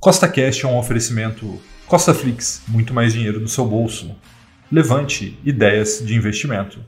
Costa Cash é um oferecimento Costa Flix, muito mais dinheiro no seu bolso. Levante ideias de investimento.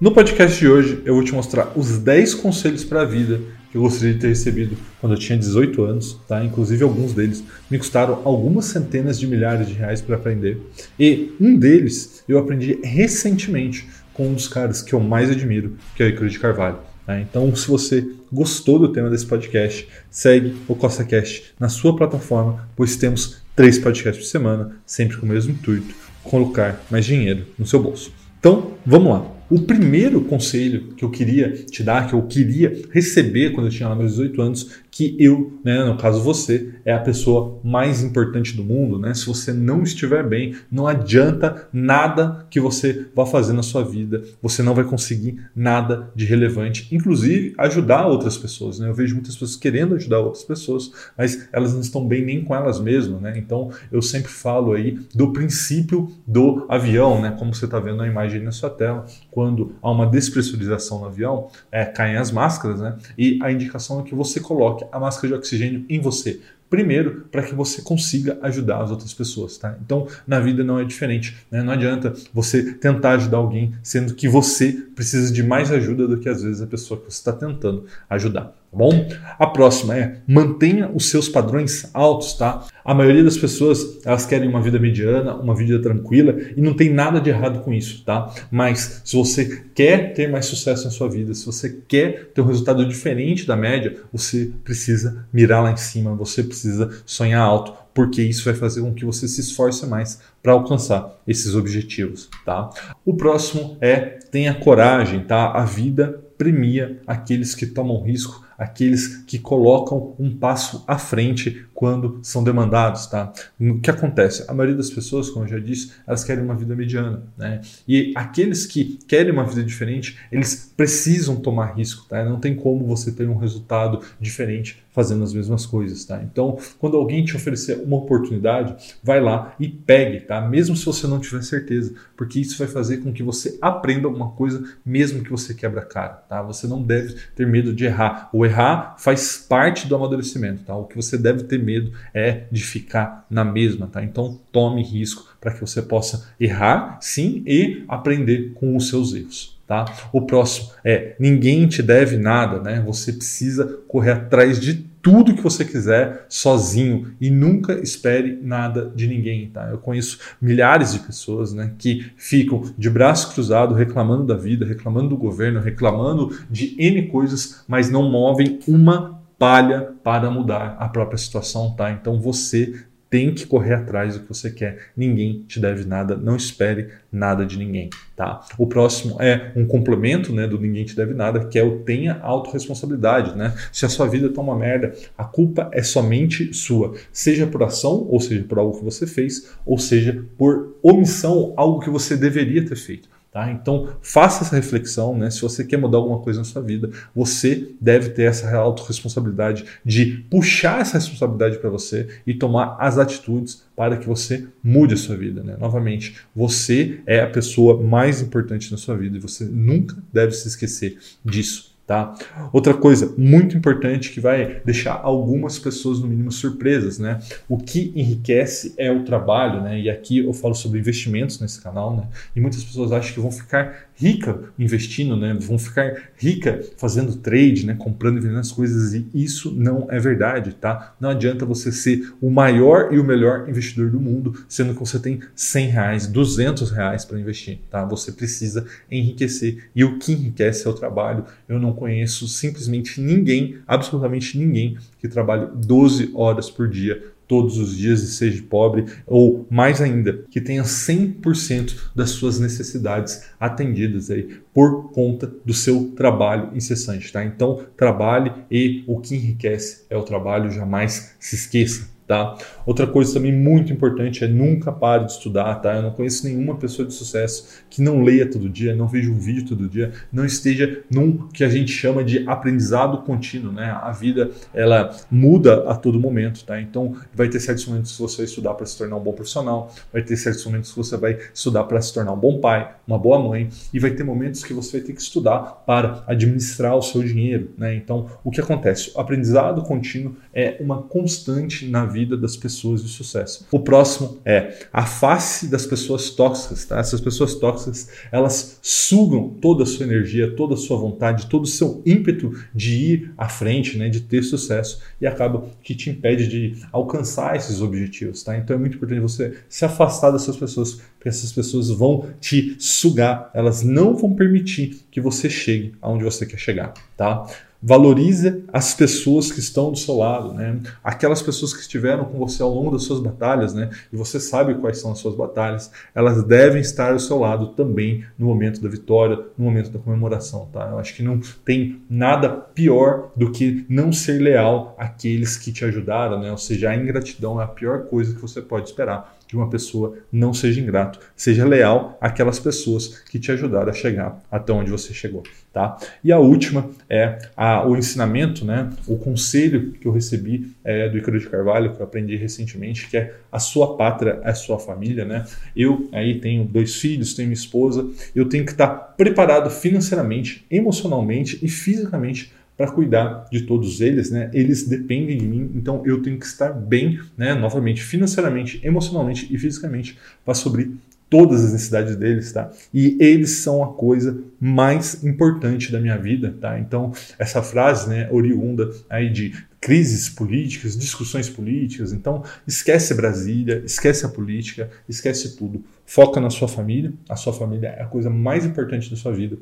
No podcast de hoje eu vou te mostrar os 10 conselhos para a vida que eu gostaria de ter recebido quando eu tinha 18 anos, tá? Inclusive alguns deles me custaram algumas centenas de milhares de reais para aprender. E um deles eu aprendi recentemente com um dos caras que eu mais admiro, que é o Icaro de Carvalho. Tá? Então, se você gostou do tema desse podcast, segue o CostaCast na sua plataforma, pois temos três podcasts por semana, sempre com o mesmo intuito, colocar mais dinheiro no seu bolso. Então, vamos lá. O primeiro conselho que eu queria te dar, que eu queria receber quando eu tinha lá meus 18 anos, que eu, né, no caso você, é a pessoa mais importante do mundo, né? Se você não estiver bem, não adianta nada que você vá fazer na sua vida, você não vai conseguir nada de relevante, inclusive ajudar outras pessoas, né? Eu vejo muitas pessoas querendo ajudar outras pessoas, mas elas não estão bem nem com elas mesmas, né? Então, eu sempre falo aí do princípio do avião, né? Como você está vendo a imagem na sua tela, quando há uma despressurização no avião, é, caem as máscaras, né? E a indicação é que você coloque a máscara de oxigênio em você. Primeiro, para que você consiga ajudar as outras pessoas, tá? Então, na vida não é diferente, né? Não adianta você tentar ajudar alguém, sendo que você precisa de mais ajuda do que às vezes a pessoa que você está tentando ajudar tá bom? A próxima é mantenha os seus padrões altos, tá? A maioria das pessoas, elas querem uma vida mediana, uma vida tranquila e não tem nada de errado com isso, tá? Mas se você quer ter mais sucesso na sua vida, se você quer ter um resultado diferente da média, você precisa mirar lá em cima, você precisa sonhar alto, porque isso vai fazer com que você se esforce mais para alcançar esses objetivos, tá? O próximo é tenha coragem, tá? A vida premia aqueles que tomam risco, aqueles que colocam um passo à frente quando são demandados, tá? O que acontece? A maioria das pessoas, como eu já disse, elas querem uma vida mediana, né? E aqueles que querem uma vida diferente, eles precisam tomar risco, tá? Não tem como você ter um resultado diferente fazendo as mesmas coisas, tá? Então, quando alguém te oferecer uma oportunidade, vai lá e pegue, tá? Mesmo se você não tiver certeza, porque isso vai fazer com que você aprenda alguma coisa, mesmo que você quebra a cara, tá? Você não deve ter medo de errar. O errar faz parte do amadurecimento, tá? O que você deve ter medo é de ficar na mesma, tá? Então, tome risco para que você possa errar, sim, e aprender com os seus erros. Tá? O próximo é ninguém te deve nada, né? Você precisa correr atrás de tudo que você quiser sozinho e nunca espere nada de ninguém, tá? Eu conheço milhares de pessoas, né, que ficam de braço cruzado reclamando da vida, reclamando do governo, reclamando de N coisas, mas não movem uma palha para mudar a própria situação, tá? Então você tem que correr atrás do que você quer. Ninguém te deve nada, não espere nada de ninguém, tá? O próximo é um complemento, né, do ninguém te deve nada, que é o tenha autorresponsabilidade, né? Se a sua vida tá uma merda, a culpa é somente sua, seja por ação, ou seja, por algo que você fez, ou seja, por omissão, algo que você deveria ter feito. Tá? Então, faça essa reflexão. Né? Se você quer mudar alguma coisa na sua vida, você deve ter essa autorresponsabilidade de puxar essa responsabilidade para você e tomar as atitudes para que você mude a sua vida. Né? Novamente, você é a pessoa mais importante na sua vida e você nunca deve se esquecer disso. Tá? Outra coisa muito importante que vai deixar algumas pessoas no mínimo surpresas, né? O que enriquece é o trabalho, né? E aqui eu falo sobre investimentos nesse canal, né? E muitas pessoas acham que vão ficar rica investindo, né? Vão ficar rica fazendo trade, né? Comprando e vendendo as coisas e isso não é verdade, tá? Não adianta você ser o maior e o melhor investidor do mundo, sendo que você tem 100 reais, 200 reais para investir, tá? Você precisa enriquecer e o que enriquece é o trabalho. Eu não conheço simplesmente ninguém, absolutamente ninguém, que trabalhe 12 horas por dia todos os dias e seja pobre, ou mais ainda, que tenha 100% das suas necessidades atendidas aí por conta do seu trabalho incessante, tá? Então, trabalhe e o que enriquece é o trabalho, jamais se esqueça. Tá? Outra coisa também muito importante é nunca pare de estudar, tá? Eu não conheço nenhuma pessoa de sucesso que não leia todo dia, não veja um vídeo todo dia, não esteja num que a gente chama de aprendizado contínuo, né? A vida ela muda a todo momento, tá? Então vai ter certos momentos que você vai estudar para se tornar um bom profissional, vai ter certos momentos que você vai estudar para se tornar um bom pai, uma boa mãe, e vai ter momentos que você vai ter que estudar para administrar o seu dinheiro, né? Então o que acontece? O aprendizado contínuo é uma constante na vida das pessoas de sucesso. O próximo é a face das pessoas tóxicas, tá? Essas pessoas tóxicas, elas sugam toda a sua energia, toda a sua vontade, todo o seu ímpeto de ir à frente, né, de ter sucesso e acaba que te impede de alcançar esses objetivos, tá? Então é muito importante você se afastar dessas pessoas, porque essas pessoas vão te sugar, elas não vão permitir que você chegue aonde você quer chegar, tá? Valorize as pessoas que estão do seu lado, né? Aquelas pessoas que estiveram com você ao longo das suas batalhas, né? E você sabe quais são as suas batalhas, elas devem estar ao seu lado também no momento da vitória, no momento da comemoração, tá? Eu acho que não tem nada pior do que não ser leal àqueles que te ajudaram, né? Ou seja, a ingratidão é a pior coisa que você pode esperar de uma pessoa, não seja ingrato, seja leal àquelas pessoas que te ajudaram a chegar até onde você chegou, tá? E a última é a, o ensinamento, né? O conselho que eu recebi é, do Icaro de Carvalho, que eu aprendi recentemente, que é a sua pátria é a sua família, né? Eu aí tenho dois filhos, tenho minha esposa, eu tenho que estar preparado financeiramente, emocionalmente e fisicamente para cuidar de todos eles, né? Eles dependem de mim, então eu tenho que estar bem, né? Novamente, financeiramente, emocionalmente e fisicamente para suprir todas as necessidades deles, tá? E eles são a coisa mais importante da minha vida, tá? Então, essa frase, né, oriunda aí de crises políticas, discussões políticas, então esquece Brasília, esquece a política, esquece tudo. Foca na sua família, a sua família é a coisa mais importante da sua vida.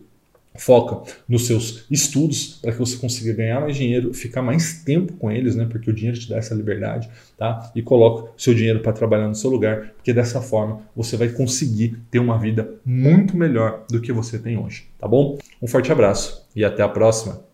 Foca nos seus estudos para que você consiga ganhar mais dinheiro, ficar mais tempo com eles, né? Porque o dinheiro te dá essa liberdade, tá? E coloca seu dinheiro para trabalhar no seu lugar, porque dessa forma você vai conseguir ter uma vida muito melhor do que você tem hoje, tá bom? Um forte abraço e até a próxima.